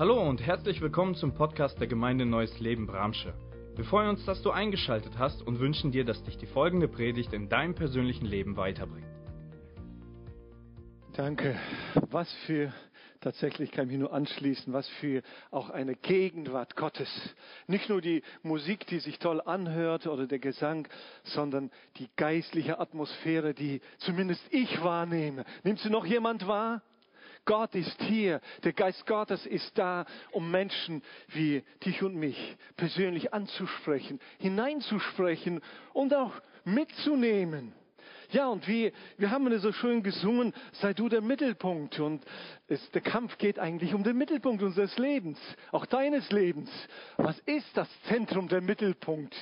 Hallo und herzlich willkommen zum Podcast der Gemeinde Neues Leben Bramsche. Wir freuen uns, dass du eingeschaltet hast und wünschen dir, dass dich die folgende Predigt in deinem persönlichen Leben weiterbringt. Danke. Was für, tatsächlich kann ich mich nur anschließen, was für auch eine Gegenwart Gottes. Nicht nur die Musik, die sich toll anhört oder der Gesang, sondern die geistliche Atmosphäre, die zumindest ich wahrnehme. Nimmt sie noch jemand wahr? Gott ist hier. Der Geist Gottes ist da, um Menschen wie dich und mich persönlich anzusprechen, hineinzusprechen und auch mitzunehmen. Ja, und wir, wir haben so schön gesungen, sei du der Mittelpunkt. Und es, der Kampf geht eigentlich um den Mittelpunkt unseres Lebens, auch deines Lebens. Was ist das Zentrum, der Mittelpunkt?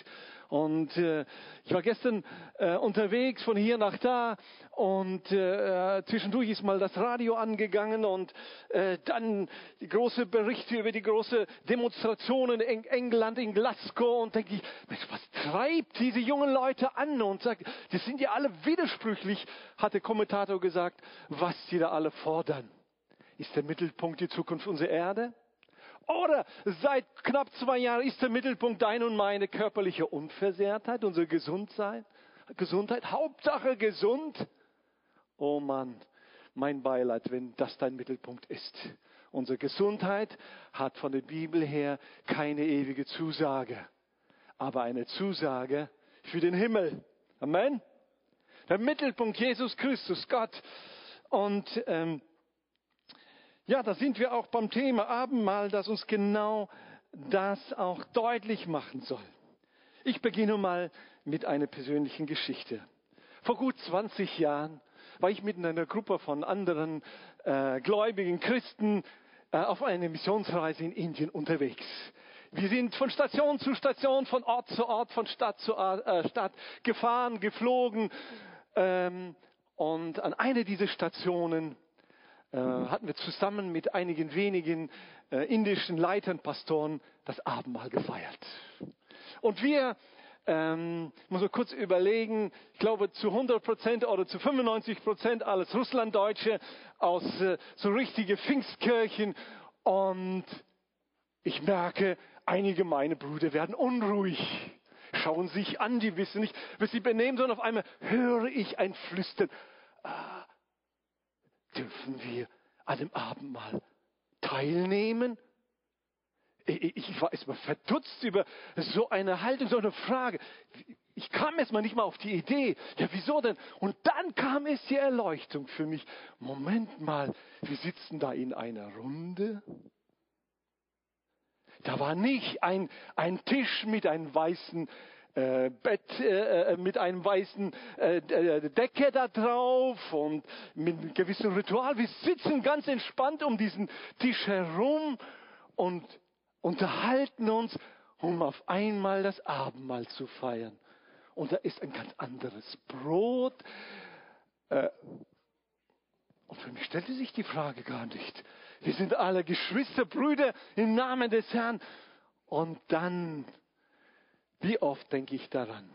Und äh, ich war gestern äh, unterwegs von hier nach da und äh, zwischendurch ist mal das Radio angegangen und äh, dann die große Berichte über die große Demonstrationen in England, in Glasgow und denke ich, Mensch, was treibt diese jungen Leute an? Und sagt, die sind ja alle widersprüchlich, hat der Kommentator gesagt, was sie da alle fordern. Ist der Mittelpunkt die Zukunft unserer Erde? Oder seit knapp zwei Jahren ist der Mittelpunkt deine und meine körperliche Unversehrtheit, unsere Gesundheit. Gesundheit, Hauptsache gesund. Oh Mann, mein Beileid, wenn das dein Mittelpunkt ist. Unsere Gesundheit hat von der Bibel her keine ewige Zusage, aber eine Zusage für den Himmel. Amen. Der Mittelpunkt Jesus Christus, Gott. Und ähm, ja, da sind wir auch beim Thema Abendmahl, das uns genau das auch deutlich machen soll. Ich beginne mal mit einer persönlichen Geschichte. Vor gut 20 Jahren war ich mit einer Gruppe von anderen äh, gläubigen Christen äh, auf einer Missionsreise in Indien unterwegs. Wir sind von Station zu Station, von Ort zu Ort, von Stadt zu äh, Stadt gefahren, geflogen. Ähm, und an einer dieser Stationen äh, hatten wir zusammen mit einigen wenigen äh, indischen Leitern, Pastoren das Abendmahl gefeiert. Und wir ähm, muss man kurz überlegen, ich glaube zu 100 Prozent oder zu 95 Prozent alles Russlanddeutsche aus äh, so richtige Pfingstkirchen und ich merke, einige meiner Brüder werden unruhig, schauen sich an, die wissen nicht, was sie benehmen, sondern auf einmal höre ich ein Flüstern. Dürfen wir an dem Abendmahl teilnehmen? Ich war erstmal verdutzt über so eine Haltung, so eine Frage. Ich kam erstmal nicht mal auf die Idee. Ja, wieso denn? Und dann kam es die Erleuchtung für mich. Moment mal, wir sitzen da in einer Runde. Da war nicht ein, ein Tisch mit einem weißen äh, Bett äh, äh, mit einem weißen äh, äh, Decke da drauf und mit einem gewissen Ritual. Wir sitzen ganz entspannt um diesen Tisch herum und unterhalten uns, um auf einmal das Abendmahl zu feiern. Und da ist ein ganz anderes Brot. Äh, und für mich stellte sich die Frage gar nicht. Wir sind alle Geschwister, Brüder im Namen des Herrn. Und dann wie oft denke ich daran?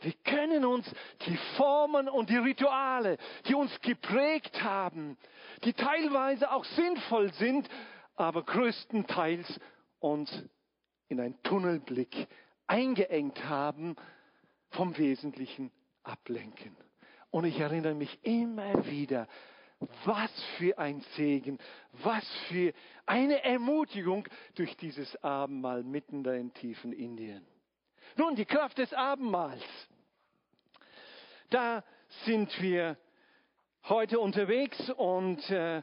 Wir können uns die Formen und die Rituale, die uns geprägt haben, die teilweise auch sinnvoll sind, aber größtenteils uns in einen Tunnelblick eingeengt haben, vom Wesentlichen ablenken. Und ich erinnere mich immer wieder, was für ein Segen, was für eine Ermutigung durch dieses Abendmahl mitten da in tiefen Indien. Nun, die Kraft des Abendmahls. Da sind wir heute unterwegs und äh,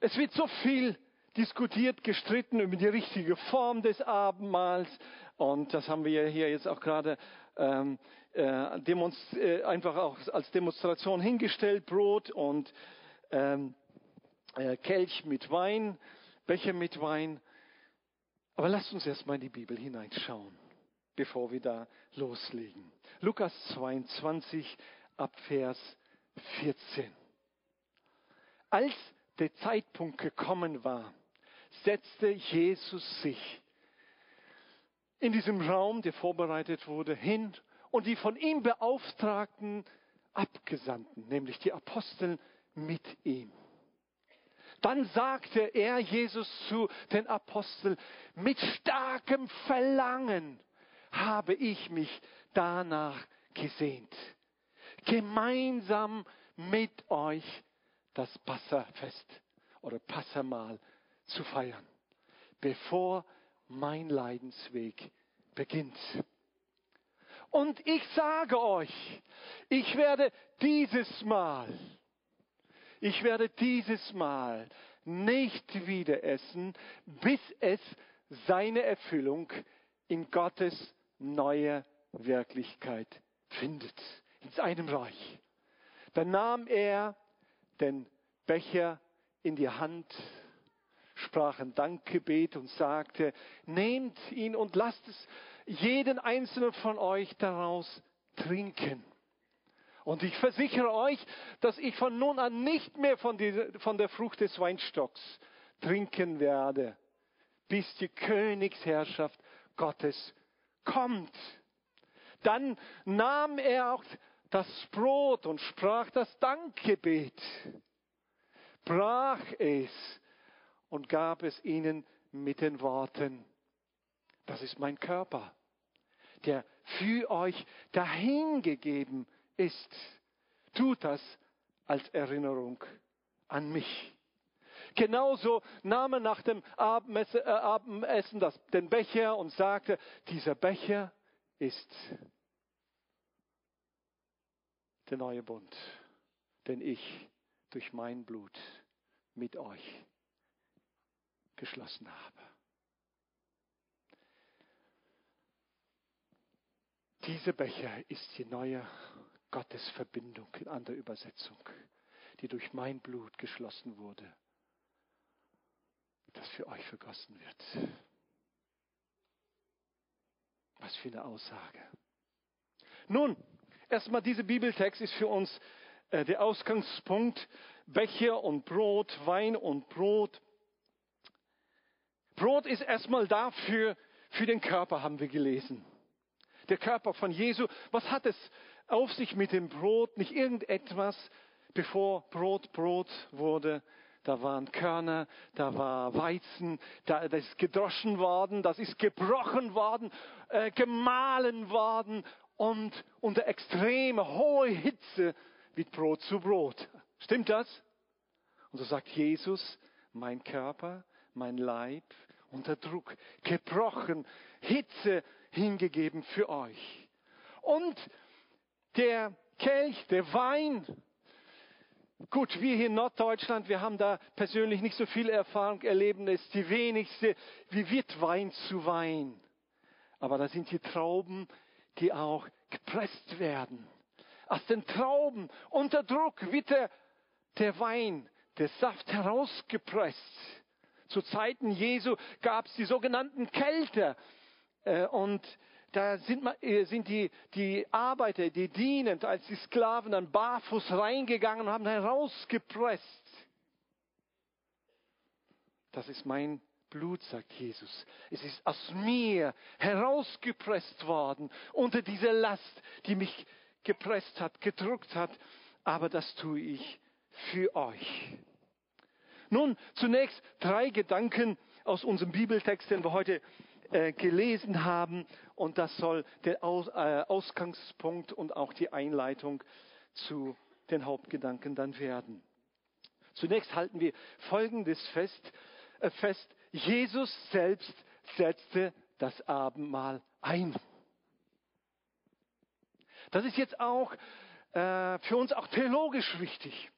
es wird so viel diskutiert, gestritten über die richtige Form des Abendmahls. Und das haben wir hier jetzt auch gerade ähm, äh, äh, einfach auch als Demonstration hingestellt. Brot und ähm, äh, Kelch mit Wein, Becher mit Wein. Aber lasst uns erstmal in die Bibel hineinschauen bevor wir da loslegen. Lukas 22 ab Vers 14. Als der Zeitpunkt gekommen war, setzte Jesus sich in diesem Raum, der vorbereitet wurde, hin und die von ihm beauftragten Abgesandten, nämlich die Apostel, mit ihm. Dann sagte er, Jesus, zu den Aposteln, mit starkem Verlangen habe ich mich danach gesehnt, gemeinsam mit euch das Passafest oder Passamahl zu feiern, bevor mein Leidensweg beginnt. Und ich sage euch, ich werde dieses Mal, ich werde dieses Mal nicht wieder essen, bis es seine Erfüllung in Gottes neue Wirklichkeit findet, in seinem Reich. Dann nahm er den Becher in die Hand, sprach ein Dankgebet und sagte, nehmt ihn und lasst es jeden einzelnen von euch daraus trinken. Und ich versichere euch, dass ich von nun an nicht mehr von, dieser, von der Frucht des Weinstocks trinken werde, bis die Königsherrschaft Gottes kommt. Dann nahm er auch das Brot und sprach das Dankgebet, brach es und gab es ihnen mit den Worten, das ist mein Körper, der für euch dahingegeben ist. Tut das als Erinnerung an mich. Genauso nahm er nach dem Abendessen, äh, den Becher und sagte, dieser Becher ist der neue Bund, den ich durch mein Blut mit euch geschlossen habe. Dieser Becher ist die neue Gottesverbindung in anderer Übersetzung, die durch mein Blut geschlossen wurde, das für euch vergossen wird. Was für eine Aussage. Nun, erstmal dieser Bibeltext ist für uns äh, der Ausgangspunkt. Becher und Brot, Wein und Brot. Brot ist erstmal dafür, für den Körper haben wir gelesen der Körper von Jesu. Was hat es auf sich mit dem Brot? Nicht irgendetwas, bevor Brot Brot wurde. Da waren Körner, da war Weizen, da, das ist gedroschen worden, das ist gebrochen worden, äh, gemahlen worden und unter extreme hohe Hitze wird Brot zu Brot. Stimmt das? Und so sagt Jesus, mein Körper, mein Leib unter Druck, gebrochen, Hitze, hingegeben für euch. Und der Kelch, der Wein, gut, wir hier in Norddeutschland, wir haben da persönlich nicht so viel Erfahrung, erleben es die wenigste. Wie wird Wein zu Wein? Aber da sind die Trauben, die auch gepresst werden. Aus den Trauben unter Druck wird der, der Wein, der Saft herausgepresst. Zu Zeiten Jesu gab es die sogenannten Kelter. Äh, und da sind, äh, sind die, die Arbeiter, die dienend als die Sklaven dann barfuß reingegangen und haben herausgepresst. Das ist mein Blut, sagt Jesus. Es ist aus mir herausgepresst worden unter diese Last, die mich gepresst hat, gedrückt hat. Aber das tue ich für euch. Nun, zunächst drei Gedanken aus unserem Bibeltext, den wir heute äh, gelesen haben. Und das soll der Aus, äh, Ausgangspunkt und auch die Einleitung zu den Hauptgedanken dann werden. Zunächst halten wir Folgendes fest. Äh, fest. Jesus selbst setzte das Abendmahl ein. Das ist jetzt auch äh, für uns auch theologisch wichtig.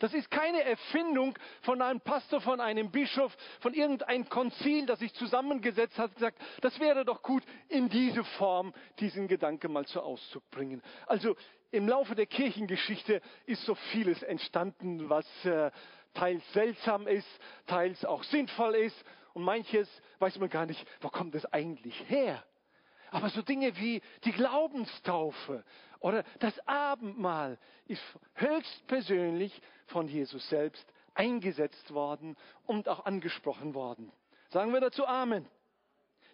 Das ist keine Erfindung von einem Pastor, von einem Bischof, von irgendeinem Konzil, das sich zusammengesetzt hat und gesagt, das wäre doch gut, in diese Form diesen Gedanken mal zu Ausdruck bringen. Also im Laufe der Kirchengeschichte ist so vieles entstanden, was äh, teils seltsam ist, teils auch sinnvoll ist und manches weiß man gar nicht, wo kommt es eigentlich her. Aber so Dinge wie die Glaubenstaufe oder das Abendmahl ist höchstpersönlich von Jesus selbst eingesetzt worden und auch angesprochen worden. Sagen wir dazu Amen.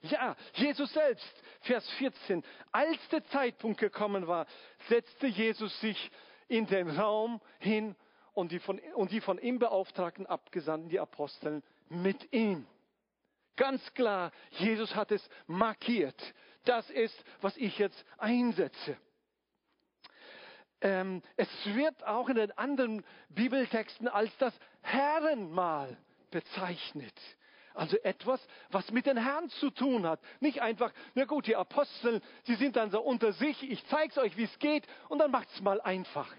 Ja, Jesus selbst, Vers 14, als der Zeitpunkt gekommen war, setzte Jesus sich in den Raum hin und die von, und die von ihm beauftragten Abgesandten, die Aposteln, mit ihm. Ganz klar, Jesus hat es markiert. Das ist, was ich jetzt einsetze. Ähm, es wird auch in den anderen Bibeltexten als das Herrenmahl bezeichnet. Also etwas, was mit den Herrn zu tun hat. Nicht einfach, na gut, die Apostel, die sind dann so unter sich, ich zeige es euch, wie es geht, und dann macht es mal einfach.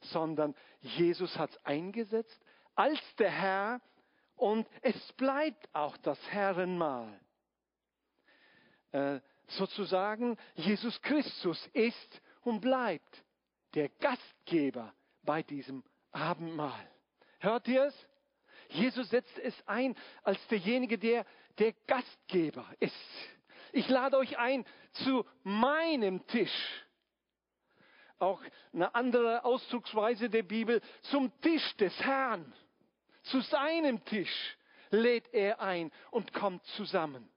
Sondern Jesus hat es eingesetzt als der Herr und es bleibt auch das Herrenmahl. Äh, sozusagen, Jesus Christus ist und bleibt der Gastgeber bei diesem Abendmahl. Hört ihr es? Jesus setzt es ein als derjenige, der der Gastgeber ist. Ich lade euch ein zu meinem Tisch. Auch eine andere Ausdrucksweise der Bibel, zum Tisch des Herrn. Zu seinem Tisch lädt er ein und kommt zusammen.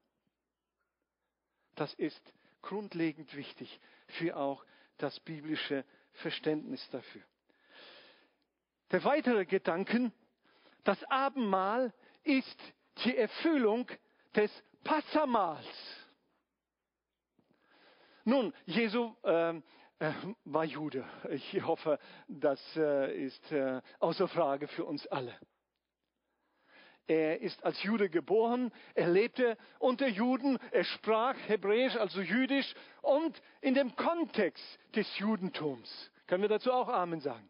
Das ist grundlegend wichtig für auch das biblische Verständnis dafür. Der weitere Gedanken, das Abendmahl ist die Erfüllung des Passamals. Nun, Jesu äh, äh, war Jude. Ich hoffe, das äh, ist äh, außer Frage für uns alle. Er ist als Jude geboren, er lebte unter Juden, er sprach Hebräisch, also Jüdisch und in dem Kontext des Judentums. Können wir dazu auch Amen sagen?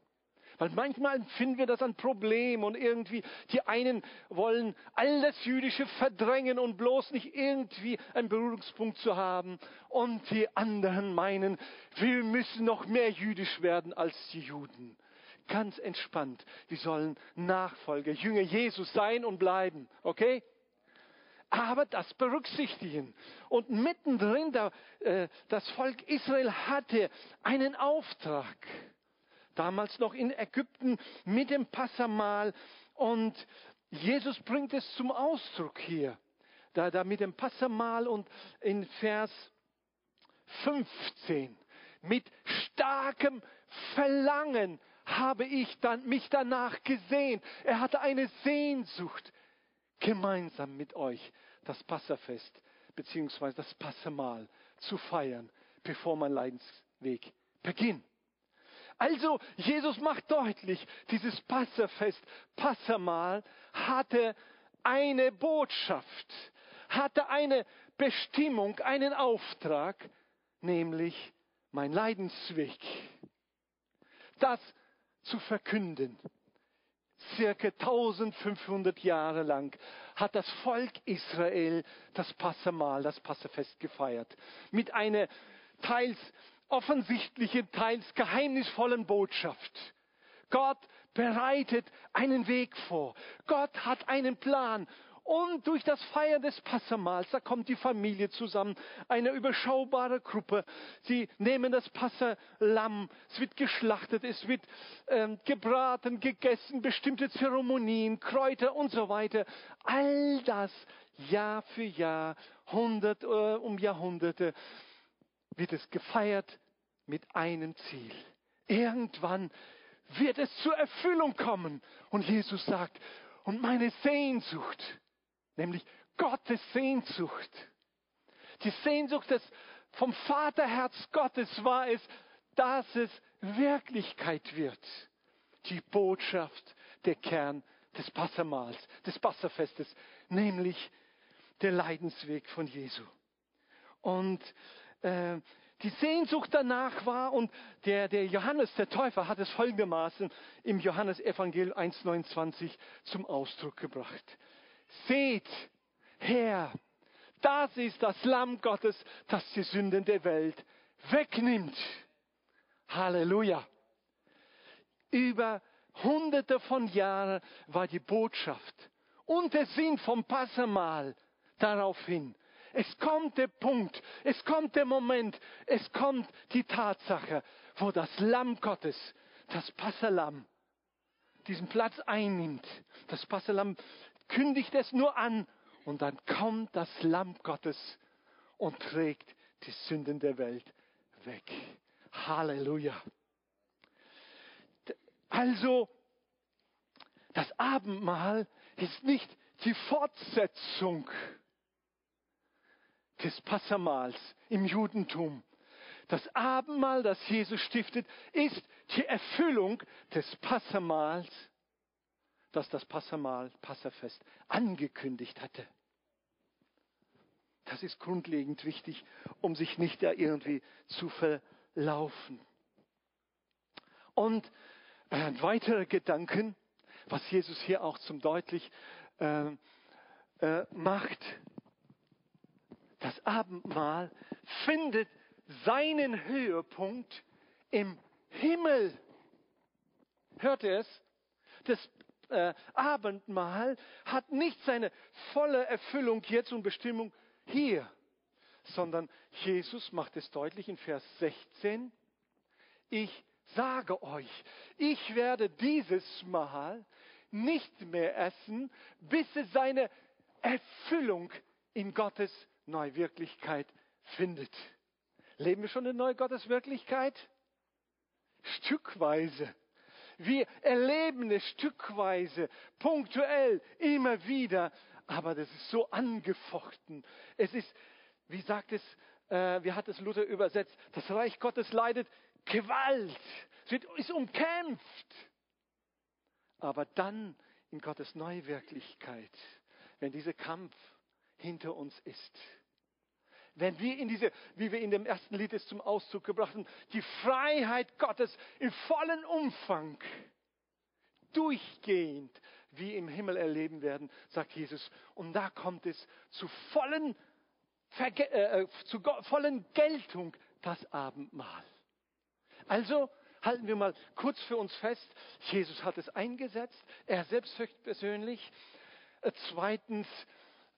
Weil manchmal finden wir das ein Problem und irgendwie die einen wollen all das Jüdische verdrängen und bloß nicht irgendwie einen Berührungspunkt zu haben und die anderen meinen, wir müssen noch mehr jüdisch werden als die Juden. Ganz entspannt. Wir sollen Nachfolger, Jünger Jesus sein und bleiben. Okay? aber das berücksichtigen. Und mittendrin, da, äh, das Volk Israel hatte einen Auftrag. Damals noch in Ägypten mit dem Passamal. Und Jesus bringt es zum Ausdruck hier. Da, da mit dem Passamal und in Vers 15. Mit starkem Verlangen habe ich dann, mich danach gesehen. Er hatte eine Sehnsucht gemeinsam mit euch das Passafest beziehungsweise das Passamal zu feiern, bevor mein Leidensweg beginnt. Also Jesus macht deutlich, dieses Passafest, Passamal hatte eine Botschaft, hatte eine Bestimmung, einen Auftrag, nämlich mein Leidensweg. Das zu verkünden, circa 1500 Jahre lang hat das Volk Israel das Passamal, das Passafest gefeiert. Mit einer teils offensichtlichen, teils geheimnisvollen Botschaft. Gott bereitet einen Weg vor. Gott hat einen Plan und durch das Feiern des Passamals, da kommt die Familie zusammen, eine überschaubare Gruppe. Sie nehmen das Passalam, es wird geschlachtet, es wird ähm, gebraten, gegessen, bestimmte Zeremonien, Kräuter und so weiter. All das Jahr für Jahr, Hundert äh, um Jahrhunderte wird es gefeiert mit einem Ziel. Irgendwann wird es zur Erfüllung kommen. Und Jesus sagt, und meine Sehnsucht, nämlich Gottes Sehnsucht. Die Sehnsucht des, vom Vaterherz Gottes war es, dass es Wirklichkeit wird. Die Botschaft, der Kern des Passamals, des Passafestes, nämlich der Leidensweg von Jesu. Und äh, die Sehnsucht danach war, und der, der Johannes, der Täufer, hat es folgendermaßen im Johannesevangelium 1,29 zum Ausdruck gebracht. Seht her, das ist das Lamm Gottes, das die Sünden der Welt wegnimmt. Halleluja. Über hunderte von Jahren war die Botschaft und der Sinn vom Passamal darauf hin. Es kommt der Punkt, es kommt der Moment, es kommt die Tatsache, wo das Lamm Gottes, das Passalam, diesen Platz einnimmt. Das Passalam kündigt es nur an und dann kommt das Lamm Gottes und trägt die Sünden der Welt weg. Halleluja. Also Das Abendmahl ist nicht die Fortsetzung des Passamals im Judentum. Das Abendmahl, das Jesus stiftet, ist die Erfüllung des Passamals, das das Passamal, Passafest angekündigt hatte. Das ist grundlegend wichtig, um sich nicht da irgendwie zu verlaufen. Und ein weiterer Gedanken, was Jesus hier auch zum deutlich äh, äh, macht, das Abendmahl findet seinen Höhepunkt im Himmel. Hört ihr es? Das äh, Abendmahl hat nicht seine volle Erfüllung jetzt und Bestimmung hier, sondern Jesus macht es deutlich in Vers 16. Ich sage euch, ich werde dieses Mal nicht mehr essen, bis es seine Erfüllung in Gottes Neuwirklichkeit findet. Leben wir schon in neue Gottes Wirklichkeit? Stückweise. Wir erleben es stückweise, punktuell, immer wieder. Aber das ist so angefochten. Es ist, wie sagt es, äh, wie hat es Luther übersetzt, das Reich Gottes leidet Gewalt. Es wird, ist umkämpft. Aber dann in Gottes Neuwirklichkeit, wenn dieser Kampf hinter uns ist, wenn wir in diese, wie wir in dem ersten Lied es zum Ausdruck gebracht haben, die Freiheit Gottes im vollen Umfang durchgehend wie im Himmel erleben werden, sagt Jesus. Und da kommt es zu vollen, Verge äh, äh zu vollen Geltung, das Abendmahl. Also halten wir mal kurz für uns fest, Jesus hat es eingesetzt, er selbst persönlich. Äh, zweitens,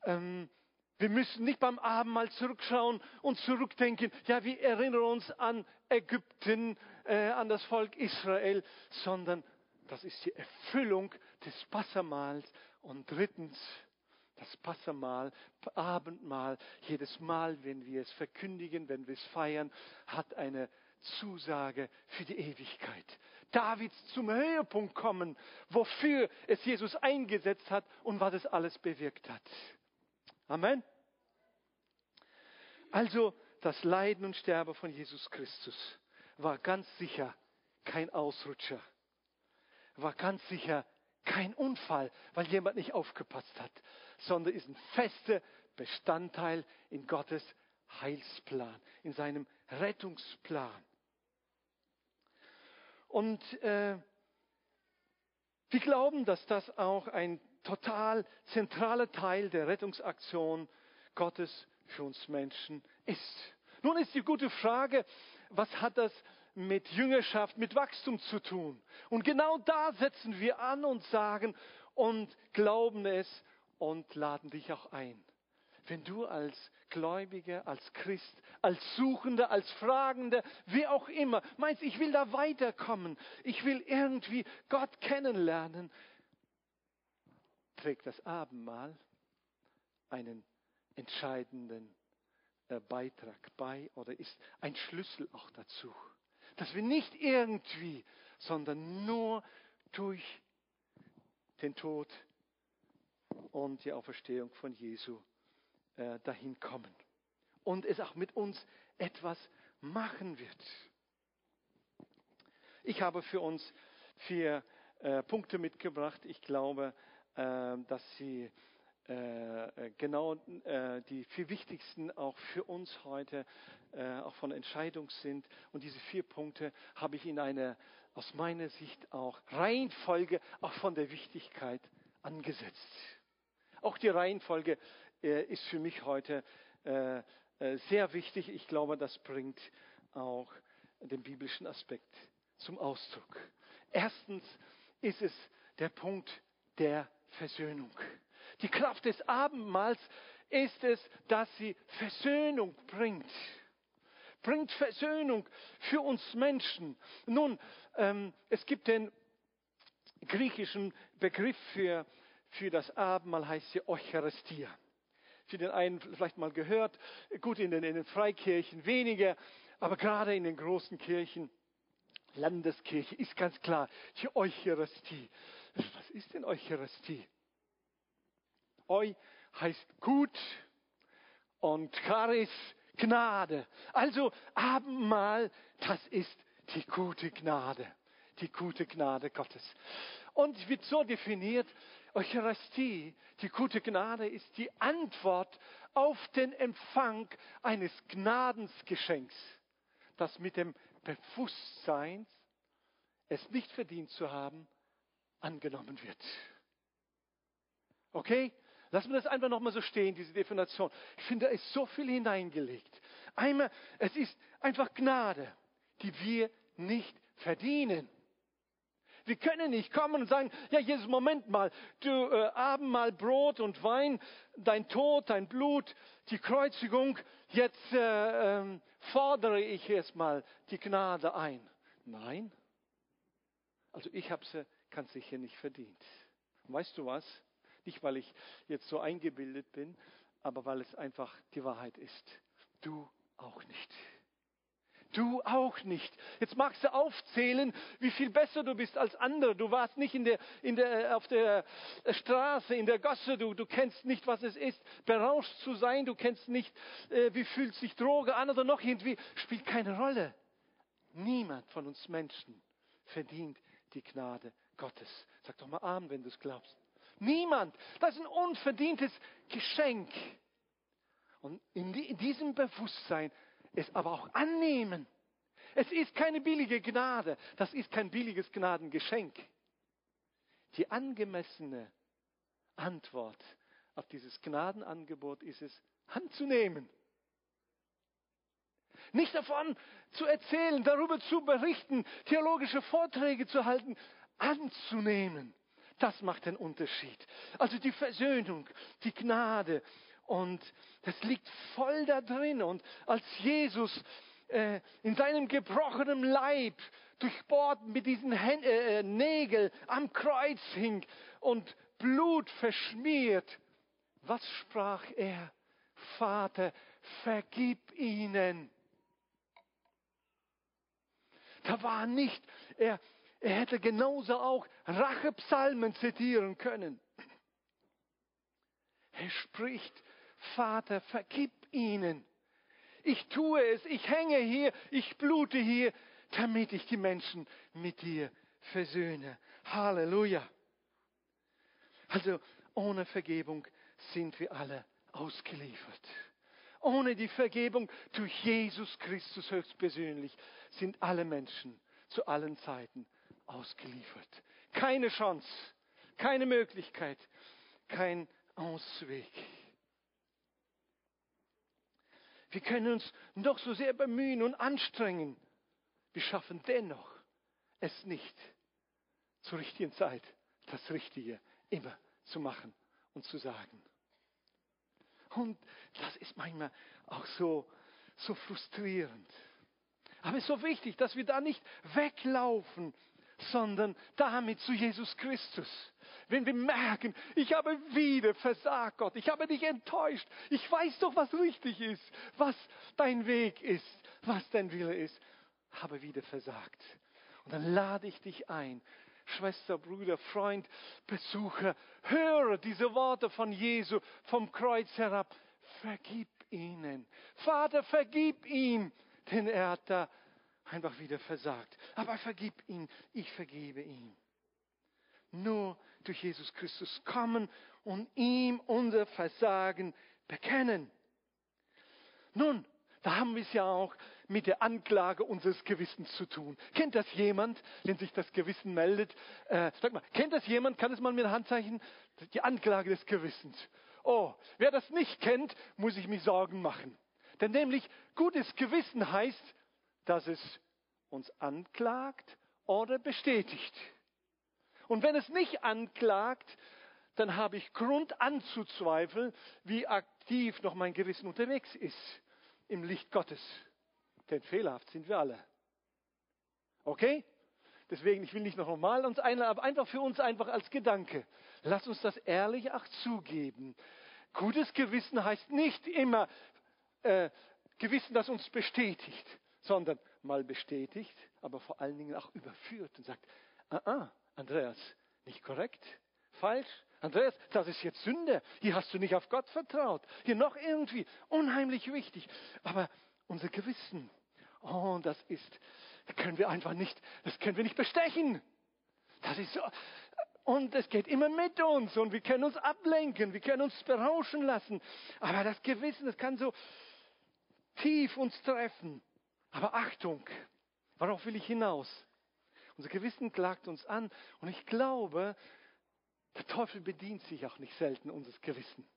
ähm, wir müssen nicht beim Abendmahl zurückschauen und zurückdenken, ja, wir erinnern uns an Ägypten, äh, an das Volk Israel, sondern das ist die Erfüllung des Passamals. Und drittens, das Passamal, Abendmahl, jedes Mal, wenn wir es verkündigen, wenn wir es feiern, hat eine Zusage für die Ewigkeit. Davids zum Höhepunkt kommen, wofür es Jesus eingesetzt hat und was es alles bewirkt hat. Amen. Also das Leiden und Sterben von Jesus Christus war ganz sicher kein Ausrutscher, war ganz sicher kein Unfall, weil jemand nicht aufgepasst hat, sondern ist ein fester Bestandteil in Gottes Heilsplan, in seinem Rettungsplan. Und äh, wir glauben, dass das auch ein total zentraler Teil der Rettungsaktion Gottes für uns Menschen ist. Nun ist die gute Frage, was hat das mit Jüngerschaft, mit Wachstum zu tun? Und genau da setzen wir an und sagen und glauben es und laden dich auch ein. Wenn du als Gläubiger, als Christ, als Suchender, als Fragender, wie auch immer, meinst, ich will da weiterkommen, ich will irgendwie Gott kennenlernen, trägt das Abendmahl einen entscheidenden äh, Beitrag bei oder ist ein Schlüssel auch dazu. Dass wir nicht irgendwie, sondern nur durch den Tod und die Auferstehung von Jesu äh, dahin kommen. Und es auch mit uns etwas machen wird. Ich habe für uns vier äh, Punkte mitgebracht. Ich glaube, dass sie äh, genau äh, die vier wichtigsten auch für uns heute auch von Entscheidung sind. Und diese vier Punkte habe ich in einer, aus meiner Sicht auch Reihenfolge, auch von der Wichtigkeit angesetzt. Auch die Reihenfolge ist für mich heute sehr wichtig. Ich glaube, das bringt auch den biblischen Aspekt zum Ausdruck. Erstens ist es der Punkt der Versöhnung. Die Kraft des Abendmahls ist es, dass sie Versöhnung bringt. Bringt Versöhnung für uns Menschen. Nun, ähm, es gibt den griechischen Begriff für, für das Abendmahl, heißt hier Eucharistia. Für den einen vielleicht mal gehört, gut in den, in den Freikirchen weniger, aber gerade in den großen Kirchen, Landeskirche, ist ganz klar, die Eucharistie was ist denn Eucharistie? Eu heißt gut und Charis Gnade. Also Abendmahl, das ist die gute Gnade, die gute Gnade Gottes. Und wird so definiert, Eucharistie, die gute Gnade ist die Antwort auf den Empfang eines Gnadensgeschenks, das mit dem Bewusstsein, es nicht verdient zu haben, angenommen wird. Okay? Lassen wir das einfach nochmal so stehen, diese Definition. Ich finde, da ist so viel hineingelegt. Einmal, es ist einfach Gnade, die wir nicht verdienen. Wir können nicht kommen und sagen, ja, Jesus, Moment mal, du äh, Abendmahl, Brot und Wein, dein Tod, dein Blut, die Kreuzigung, jetzt äh, ähm, fordere ich erstmal die Gnade ein. Nein. Also ich habe sie ganz sicher nicht verdient. Und weißt du was? Nicht, weil ich jetzt so eingebildet bin, aber weil es einfach die Wahrheit ist. Du auch nicht. Du auch nicht. Jetzt magst du aufzählen, wie viel besser du bist als andere. Du warst nicht in der, in der, auf der Straße, in der Gasse. Du, du kennst nicht, was es ist, berauscht zu sein. Du kennst nicht, äh, wie fühlt sich Droge an oder noch irgendwie. Spielt keine Rolle. Niemand von uns Menschen verdient die Gnade Gottes. Sag doch mal Amen, wenn du es glaubst. Niemand. Das ist ein unverdientes Geschenk. Und in, die, in diesem Bewusstsein es aber auch annehmen. Es ist keine billige Gnade. Das ist kein billiges Gnadengeschenk. Die angemessene Antwort auf dieses Gnadenangebot ist es, anzunehmen. Nicht davon zu erzählen, darüber zu berichten, theologische Vorträge zu halten, anzunehmen. Das macht den Unterschied. Also die Versöhnung, die Gnade. Und das liegt voll da drin. Und als Jesus äh, in seinem gebrochenen Leib durchbohrt mit diesen Hän äh, Nägeln am Kreuz hing und Blut verschmiert, was sprach er? Vater, vergib ihnen. Da war nicht, er, er hätte genauso auch Rachepsalmen zitieren können. Er spricht, Vater, vergib ihnen. Ich tue es, ich hänge hier, ich blute hier, damit ich die Menschen mit dir versöhne. Halleluja. Also ohne Vergebung sind wir alle ausgeliefert. Ohne die Vergebung durch Jesus Christus höchstpersönlich sind alle Menschen zu allen Zeiten ausgeliefert. Keine Chance, keine Möglichkeit, kein Ausweg. Wir können uns noch so sehr bemühen und anstrengen. Wir schaffen dennoch es nicht, zur richtigen Zeit das Richtige immer zu machen und zu sagen. Und das ist manchmal auch so, so frustrierend. Aber es ist so wichtig, dass wir da nicht weglaufen sondern damit zu Jesus Christus. Wenn wir merken, ich habe wieder versagt, Gott, ich habe dich enttäuscht, ich weiß doch, was richtig ist, was dein Weg ist, was dein Wille ist, habe wieder versagt. Und dann lade ich dich ein, Schwester, Bruder, Freund, Besucher, höre diese Worte von Jesu vom Kreuz herab. Vergib ihnen. Vater, vergib ihm, denn er hat da einfach wieder versagt. Aber vergib ihn, ich vergebe ihm. Nur durch Jesus Christus kommen und ihm unser Versagen bekennen. Nun, da haben wir es ja auch mit der Anklage unseres Gewissens zu tun. Kennt das jemand, wenn sich das Gewissen meldet? Äh, sag mal, kennt das jemand? Kann es mal mit Handzeichen? Die Anklage des Gewissens. Oh, wer das nicht kennt, muss ich mir Sorgen machen. Denn nämlich gutes Gewissen heißt, dass es uns anklagt oder bestätigt. Und wenn es nicht anklagt, dann habe ich Grund anzuzweifeln, wie aktiv noch mein Gewissen unterwegs ist im Licht Gottes. Denn fehlerhaft sind wir alle. Okay? Deswegen, ich will nicht noch normal uns einladen, aber einfach für uns einfach als Gedanke. Lass uns das ehrlich auch zugeben. Gutes Gewissen heißt nicht immer äh, Gewissen, das uns bestätigt, sondern mal bestätigt, aber vor allen Dingen auch überführt und sagt, ah, ah, Andreas, Nicht korrekt? Falsch? Andreas, das ist jetzt Sünde. Hier hast du nicht auf Gott vertraut. Hier noch irgendwie. Unheimlich wichtig. Aber unser Gewissen, oh, das ist, das können wir einfach nicht, das können wir nicht bestechen. Das ist so. Und es geht immer mit uns und wir können uns ablenken, wir können uns berauschen lassen. Aber das Gewissen, das kann so tief uns treffen. Aber Achtung, worauf will ich hinaus? Unser Gewissen klagt uns an und ich glaube, der Teufel bedient sich auch nicht selten unseres Gewissen.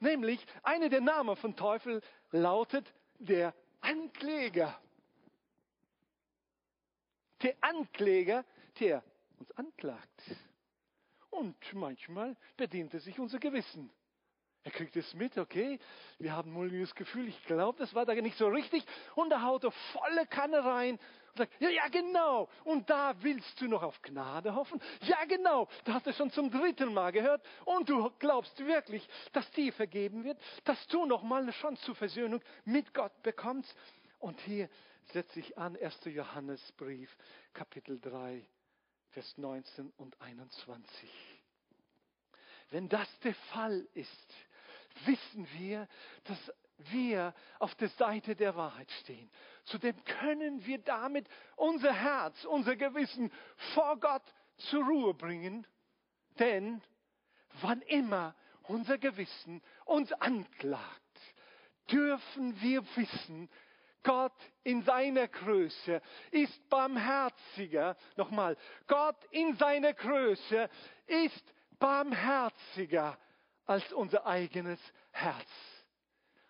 Nämlich, eine der Namen von Teufel lautet der Ankläger. Der Ankläger, der uns anklagt. Und manchmal bedient er sich unser Gewissen. Er kriegt es mit, okay, wir haben ein mulmiges Gefühl, ich glaube, das war da nicht so richtig. Und da haut er volle Kanne rein und sagt, ja, ja, genau. Und da willst du noch auf Gnade hoffen? Ja, genau. Da hast du schon zum dritten Mal gehört. Und du glaubst wirklich, dass dir vergeben wird, dass du noch mal eine Chance zur Versöhnung mit Gott bekommst. Und hier setze ich an 1. Johannesbrief, Kapitel 3, Vers 19 und 21. Wenn das der Fall ist, wissen wir, dass wir auf der Seite der Wahrheit stehen. Zudem können wir damit unser Herz, unser Gewissen vor Gott zur Ruhe bringen. Denn wann immer unser Gewissen uns anklagt, dürfen wir wissen, Gott in seiner Größe ist barmherziger. Nochmal, Gott in seiner Größe ist barmherziger als unser eigenes Herz.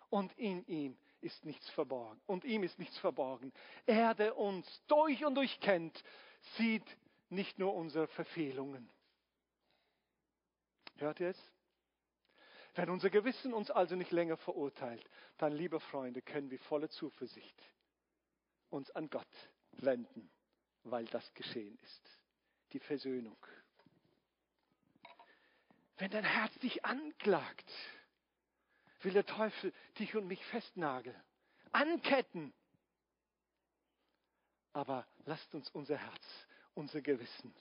Und in ihm ist nichts verborgen. Und ihm ist nichts verborgen. Er, der uns durch und durch kennt, sieht nicht nur unsere Verfehlungen. Hört ihr es? Wenn unser Gewissen uns also nicht länger verurteilt, dann, liebe Freunde, können wir voller Zuversicht uns an Gott wenden, weil das geschehen ist. Die Versöhnung. Wenn dein Herz dich anklagt, will der Teufel dich und mich festnageln, anketten. Aber lasst uns unser Herz, unser Gewissen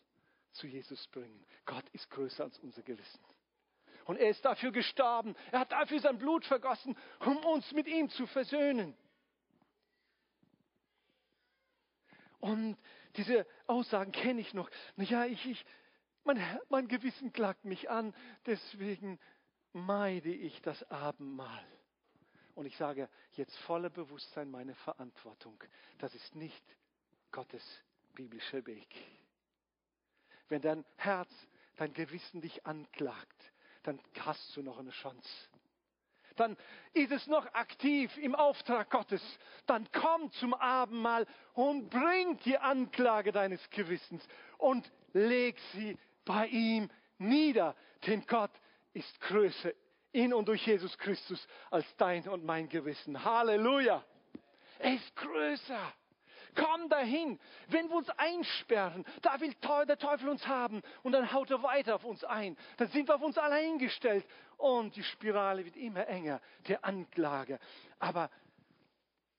zu Jesus bringen. Gott ist größer als unser Gewissen. Und er ist dafür gestorben. Er hat dafür sein Blut vergossen, um uns mit ihm zu versöhnen. Und diese Aussagen kenne ich noch. Ja, ich, ich, mein, mein Gewissen klagt mich an, deswegen meide ich das Abendmahl. Und ich sage jetzt voller Bewusstsein meine Verantwortung. Das ist nicht Gottes biblischer Weg. Wenn dein Herz, dein Gewissen dich anklagt, dann hast du noch eine Chance. Dann ist es noch aktiv im Auftrag Gottes. Dann komm zum Abendmahl und bring die Anklage deines Gewissens und leg sie bei ihm nieder. Denn Gott ist größer in und durch Jesus Christus als dein und mein Gewissen. Halleluja. Er ist größer. Komm dahin. Wenn wir uns einsperren, da will der Teufel uns haben und dann haut er weiter auf uns ein. Dann sind wir auf uns allein gestellt und die Spirale wird immer enger, der Anklage. Aber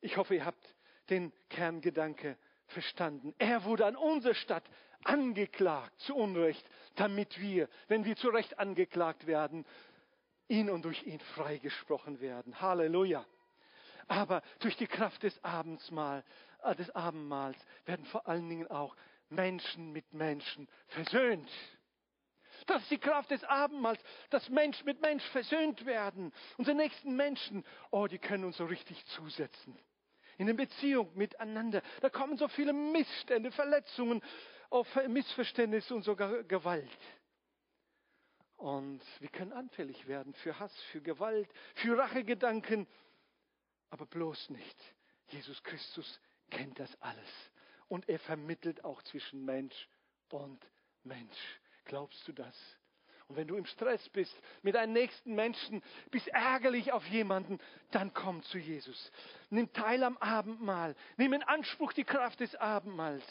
ich hoffe, ihr habt den Kerngedanke verstanden. Er wurde an unserer Stadt angeklagt zu Unrecht, damit wir, wenn wir zu Recht angeklagt werden, ihn und durch ihn freigesprochen werden. Halleluja. Aber durch die Kraft des, Abendsmahl, äh, des Abendmahls werden vor allen Dingen auch Menschen mit Menschen versöhnt. Das ist die Kraft des Abendmahls, dass Mensch mit Mensch versöhnt werden. Unsere nächsten Menschen, oh, die können uns so richtig zusetzen in der Beziehung miteinander. Da kommen so viele Missstände, Verletzungen, auf Missverständnisse und sogar Gewalt. Und wir können anfällig werden für Hass, für Gewalt, für Rachegedanken, aber bloß nicht. Jesus Christus kennt das alles. Und er vermittelt auch zwischen Mensch und Mensch. Glaubst du das? Und wenn du im Stress bist mit deinen nächsten Menschen, bist ärgerlich auf jemanden, dann komm zu Jesus. Nimm teil am Abendmahl. Nimm in Anspruch die Kraft des Abendmahls.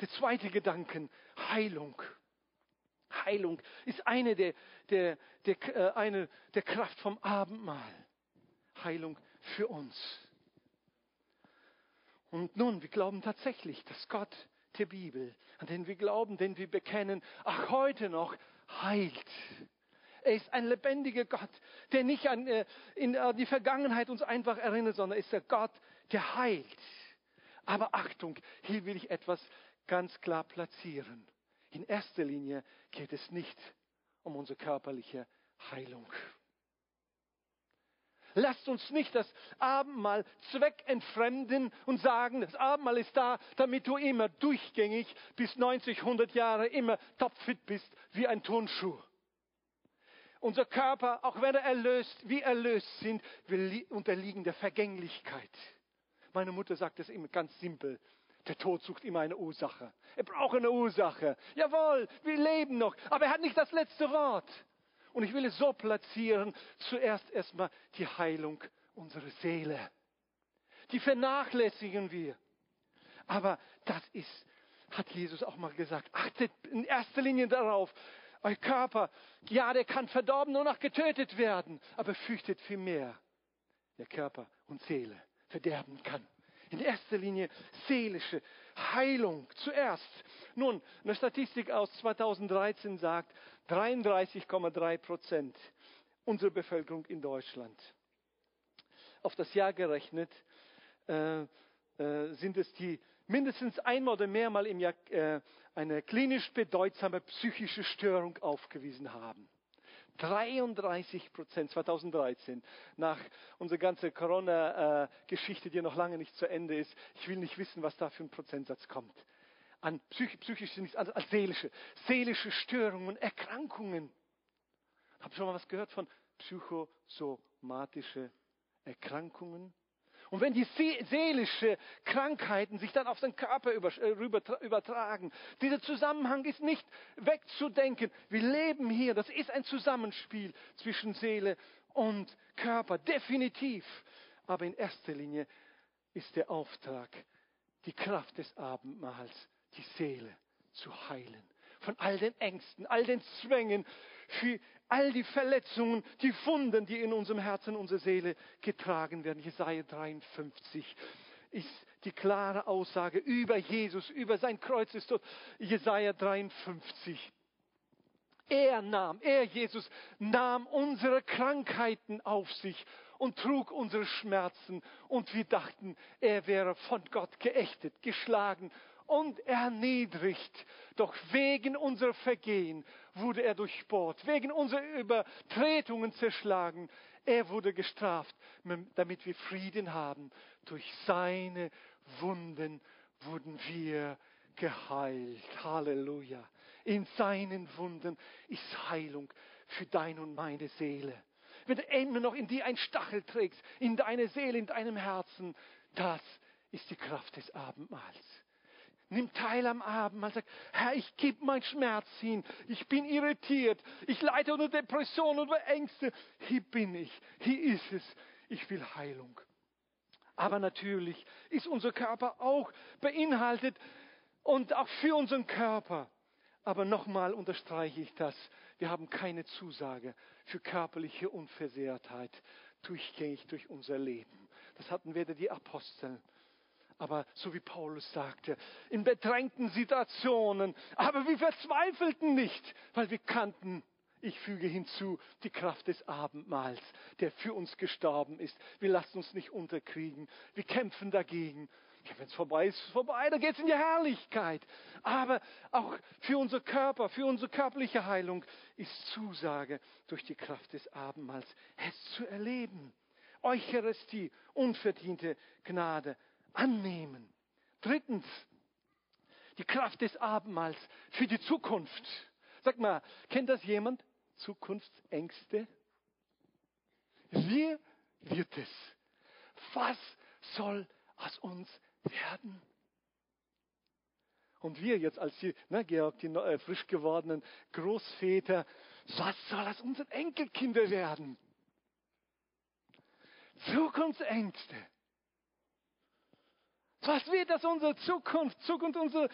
Der zweite Gedanke, Heilung. Heilung ist eine der, der, der, äh, eine der Kraft vom Abendmahl. Heilung für uns. Und nun, wir glauben tatsächlich, dass Gott der Bibel, an den wir glauben, den wir bekennen, auch heute noch heilt. Er ist ein lebendiger Gott, der nicht an äh, in äh, die Vergangenheit uns einfach erinnert, sondern ist der Gott, der heilt. Aber Achtung, hier will ich etwas ganz klar platzieren. In erster Linie geht es nicht um unsere körperliche Heilung. Lasst uns nicht das Abendmahl zweckentfremden und sagen, das Abendmahl ist da, damit du immer durchgängig bis 90, 100 Jahre immer topfit bist wie ein Turnschuh. Unser Körper, auch wenn er erlöst, wie erlöst sind, wir unterliegen der Vergänglichkeit. Meine Mutter sagt es immer ganz simpel. Der Tod sucht immer eine Ursache. Er braucht eine Ursache. Jawohl, wir leben noch, aber er hat nicht das letzte Wort. Und ich will es so platzieren, zuerst erstmal die Heilung unserer Seele. Die vernachlässigen wir. Aber das ist, hat Jesus auch mal gesagt, achtet in erster Linie darauf, euer Körper, ja, der kann verdorben nur noch getötet werden, aber fürchtet viel mehr, der Körper und Seele verderben kann. In erster Linie seelische Heilung zuerst. Nun, eine Statistik aus 2013 sagt, 33,3 Prozent unserer Bevölkerung in Deutschland. Auf das Jahr gerechnet äh, äh, sind es die mindestens einmal oder mehrmal im Jahr äh, eine klinisch bedeutsame psychische Störung aufgewiesen haben. 33 Prozent 2013 nach unserer ganzen Corona-Geschichte, die noch lange nicht zu Ende ist. Ich will nicht wissen, was da für ein Prozentsatz kommt. An psych psychische, nicht als, als seelische, seelische Störungen, Erkrankungen. Ihr schon mal was gehört von psychosomatische Erkrankungen? Und wenn die seelische Krankheiten sich dann auf den Körper äh, übertragen, dieser Zusammenhang ist nicht wegzudenken. Wir leben hier, das ist ein Zusammenspiel zwischen Seele und Körper, definitiv. Aber in erster Linie ist der Auftrag, die Kraft des Abendmahls, die Seele zu heilen von all den Ängsten, all den Zwängen, für all die Verletzungen, die Wunden, die in unserem Herzen, unserer Seele getragen werden. Jesaja 53 ist die klare Aussage über Jesus, über sein Kreuz ist dort. Jesaja 53. Er nahm, er Jesus nahm unsere Krankheiten auf sich und trug unsere Schmerzen und wir dachten, er wäre von Gott geächtet, geschlagen und erniedrigt. Doch wegen unserer Vergehen wurde er durchbohrt, wegen unserer Übertretungen zerschlagen. Er wurde gestraft, damit wir Frieden haben. Durch seine Wunden wurden wir geheilt. Halleluja. In seinen Wunden ist Heilung für deine und meine Seele. Wenn du immer noch in dir ein Stachel trägst, in deine Seele, in deinem Herzen, das ist die Kraft des Abendmahls nimm teil am Abendmahl, sagt, Herr, ich gebe meinen Schmerz hin, ich bin irritiert, ich leide unter Depression, unter Ängste. Hier bin ich, hier ist es, ich will Heilung. Aber natürlich ist unser Körper auch beinhaltet und auch für unseren Körper. Aber nochmal unterstreiche ich das. Wir haben keine Zusage für körperliche Unversehrtheit durchgängig durch unser Leben. Das hatten weder die Apostel aber so wie Paulus sagte, in bedrängten Situationen, aber wir verzweifelten nicht, weil wir kannten, ich füge hinzu, die Kraft des Abendmahls, der für uns gestorben ist. Wir lassen uns nicht unterkriegen, wir kämpfen dagegen. Ja, wenn es vorbei ist, vorbei, dann geht es in die Herrlichkeit. Aber auch für unser Körper, für unsere körperliche Heilung ist Zusage durch die Kraft des Abendmahls, es zu erleben. Eucharistie, unverdiente Gnade annehmen. Drittens, die Kraft des Abendmahls für die Zukunft. Sag mal, kennt das jemand? Zukunftsängste? Wie wird es? Was soll aus uns werden? Und wir jetzt als die, ne, Georg, die äh, frisch gewordenen Großväter, was soll aus unseren Enkelkinder werden? Zukunftsängste. Was wird das unsere Zukunft, Zukunft unserer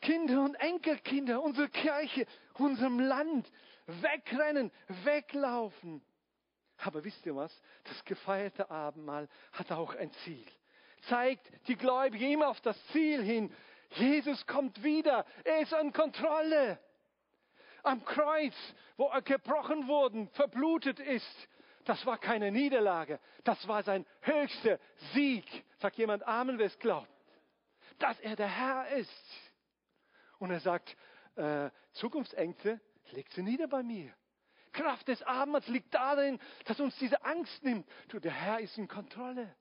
Kinder und Enkelkinder, unsere Kirche, unserem Land wegrennen, weglaufen? Aber wisst ihr was? Das gefeierte Abendmahl hat auch ein Ziel. Zeigt die Gläubigen immer auf das Ziel hin. Jesus kommt wieder. Er ist an Kontrolle. Am Kreuz, wo er gebrochen worden, verblutet ist, das war keine Niederlage. Das war sein höchster Sieg. Sagt jemand Amen, wer es glaubt. Dass er der Herr ist. Und er sagt, äh, Zukunftsängste, leg sie nieder bei mir. Kraft des Abendmahls liegt darin, dass uns diese Angst nimmt. Du, der Herr ist in Kontrolle.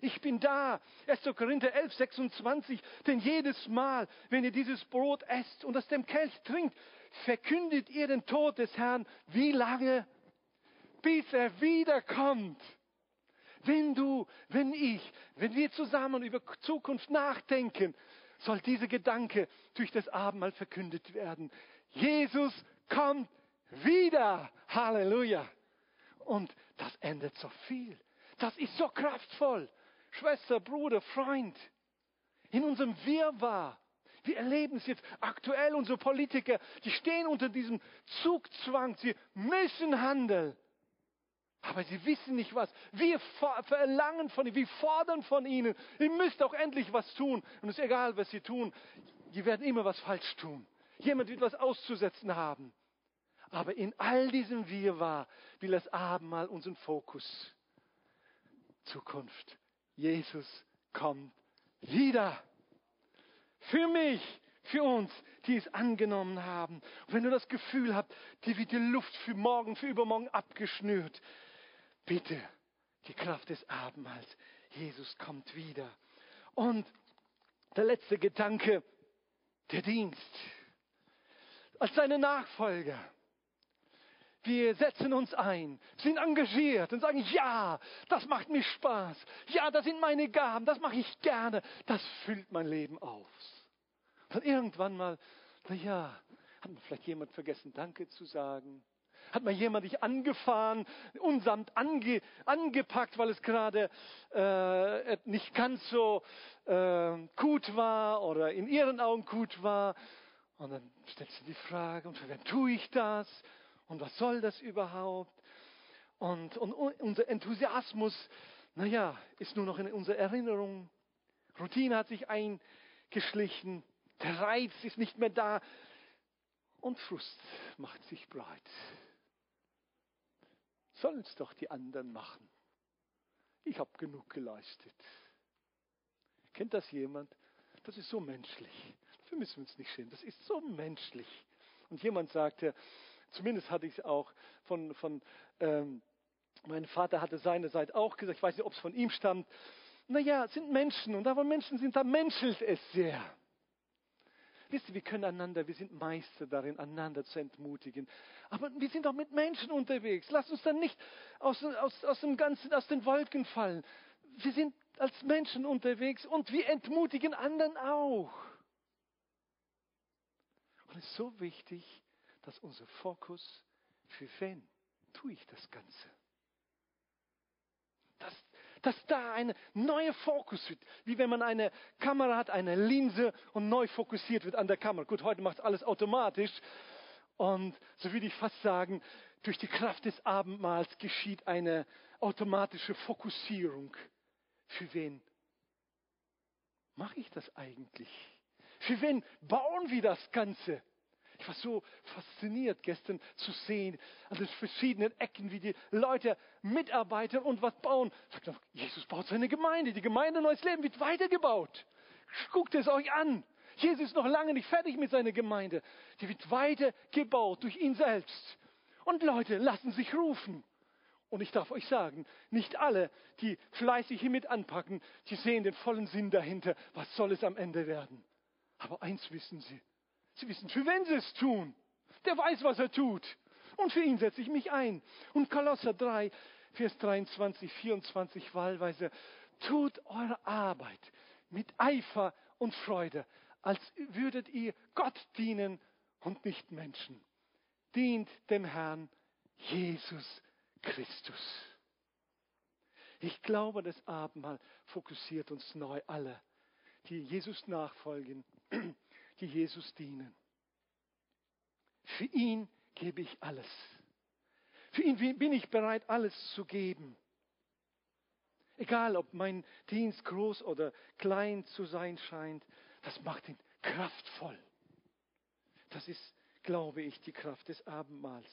Ich bin da. 1. Korinther 11, 26. Denn jedes Mal, wenn ihr dieses Brot esst und aus dem Kelch trinkt, verkündet ihr den Tod des Herrn. Wie lange? Bis er wiederkommt. Wenn du, wenn ich, wenn wir zusammen über Zukunft nachdenken, soll dieser Gedanke durch das Abendmahl verkündet werden. Jesus kommt wieder. Halleluja. Und das ändert so viel. Das ist so kraftvoll. Schwester, Bruder, Freund. In unserem Wirrwarr. Wir erleben es jetzt aktuell, unsere Politiker, die stehen unter diesem Zugzwang. Sie müssen handeln. Aber sie wissen nicht was. Wir verlangen von ihnen, wir fordern von ihnen, ihr müsst auch endlich was tun. Und es ist egal, was sie tun, die werden immer was falsch tun. Jemand wird was auszusetzen haben. Aber in all diesem Wirrwarr will das Abendmahl unseren Fokus. Zukunft. Jesus kommt wieder. Für mich, für uns, die es angenommen haben. Und wenn du das Gefühl hast, dir wird die Luft für morgen, für übermorgen abgeschnürt, Bitte, die Kraft des Abendmahls. Jesus kommt wieder. Und der letzte Gedanke, der Dienst. Als seine Nachfolger. Wir setzen uns ein, sind engagiert und sagen, ja, das macht mir Spaß. Ja, das sind meine Gaben, das mache ich gerne. Das füllt mein Leben auf. Und irgendwann mal, na ja, hat vielleicht jemand vergessen, Danke zu sagen? Hat mal jemand dich angefahren, unsamt ange, angepackt, weil es gerade äh, nicht ganz so äh, gut war oder in ihren Augen gut war. Und dann stellst du die Frage, und für wen tue ich das? Und was soll das überhaupt? Und, und unser Enthusiasmus, naja, ist nur noch in unserer Erinnerung. Routine hat sich eingeschlichen. Der Reiz ist nicht mehr da. Und Frust macht sich breit sollen es doch die anderen machen. Ich habe genug geleistet. Kennt das jemand? Das ist so menschlich. Dafür müssen wir uns nicht schämen. Das ist so menschlich. Und jemand sagte, zumindest hatte ich es auch von, von ähm, mein Vater hatte seinerseits auch gesagt, ich weiß nicht, ob es von ihm stammt. Naja, es sind Menschen und wo Menschen sind, da menschelt es sehr. Wisst ihr, wir können einander, wir sind Meister darin, einander zu entmutigen. Aber wir sind auch mit Menschen unterwegs. Lass uns dann nicht aus, aus, aus dem Ganzen, aus den Wolken fallen. Wir sind als Menschen unterwegs und wir entmutigen anderen auch. Und es ist so wichtig, dass unser Fokus, für wen tue ich das Ganze? Dass da ein neuer Fokus wird. Wie wenn man eine Kamera hat, eine Linse und neu fokussiert wird an der Kamera. Gut, heute macht alles automatisch. Und so würde ich fast sagen, durch die Kraft des Abendmahls geschieht eine automatische Fokussierung. Für wen mache ich das eigentlich? Für wen bauen wir das Ganze? Ich war so fasziniert gestern zu sehen, an den verschiedenen Ecken, wie die Leute mitarbeiten und was bauen. Doch, Jesus baut seine Gemeinde. Die Gemeinde Neues Leben wird weitergebaut. Guckt es euch an. Jesus ist noch lange nicht fertig mit seiner Gemeinde. Die wird weitergebaut durch ihn selbst. Und Leute lassen sich rufen. Und ich darf euch sagen, nicht alle, die fleißig hier mit anpacken, die sehen den vollen Sinn dahinter. Was soll es am Ende werden? Aber eins wissen sie. Sie wissen, für wen sie es tun. Der weiß, was er tut. Und für ihn setze ich mich ein. Und Kolosser 3, Vers 23, 24 wahlweise. Tut eure Arbeit mit Eifer und Freude, als würdet ihr Gott dienen und nicht Menschen. Dient dem Herrn Jesus Christus. Ich glaube, das Abendmahl fokussiert uns neu alle, die Jesus nachfolgen die Jesus dienen. Für ihn gebe ich alles. Für ihn bin ich bereit, alles zu geben. Egal, ob mein Dienst groß oder klein zu sein scheint, Das macht ihn kraftvoll. Das ist, glaube ich, die Kraft des Abendmahls.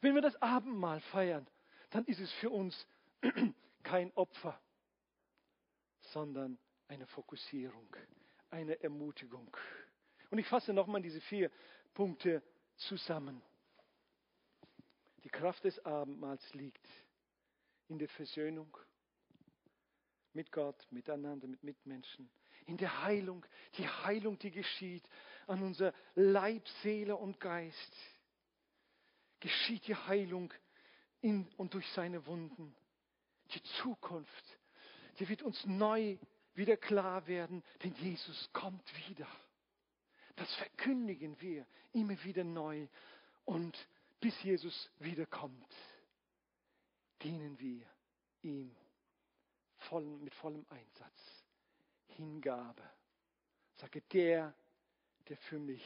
Wenn wir das Abendmahl feiern, dann ist es für uns kein Opfer, sondern eine Fokussierung, eine Ermutigung. Und ich fasse nochmal diese vier Punkte zusammen. Die Kraft des Abendmahls liegt in der Versöhnung mit Gott, miteinander, mit Mitmenschen, in der Heilung, die Heilung, die geschieht an unser Leib, Seele und Geist. Geschieht die Heilung in und durch seine Wunden. Die Zukunft, die wird uns neu wieder klar werden, denn Jesus kommt wieder. Das verkündigen wir immer wieder neu. Und bis Jesus wiederkommt, dienen wir ihm voll, mit vollem Einsatz, Hingabe. Sage, der, der für mich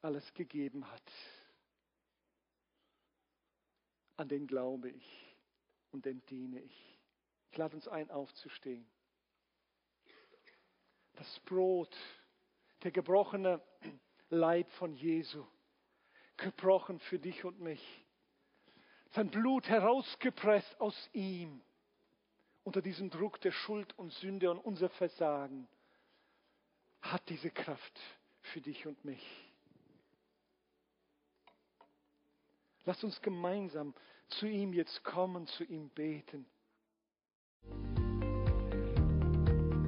alles gegeben hat, an den glaube ich und dem diene ich. Ich lade uns ein, aufzustehen. Das Brot, der gebrochene Leib von Jesu, gebrochen für dich und mich. Sein Blut herausgepresst aus ihm unter diesem Druck der Schuld und Sünde und unser Versagen hat diese Kraft für dich und mich. Lass uns gemeinsam zu ihm jetzt kommen, zu ihm beten.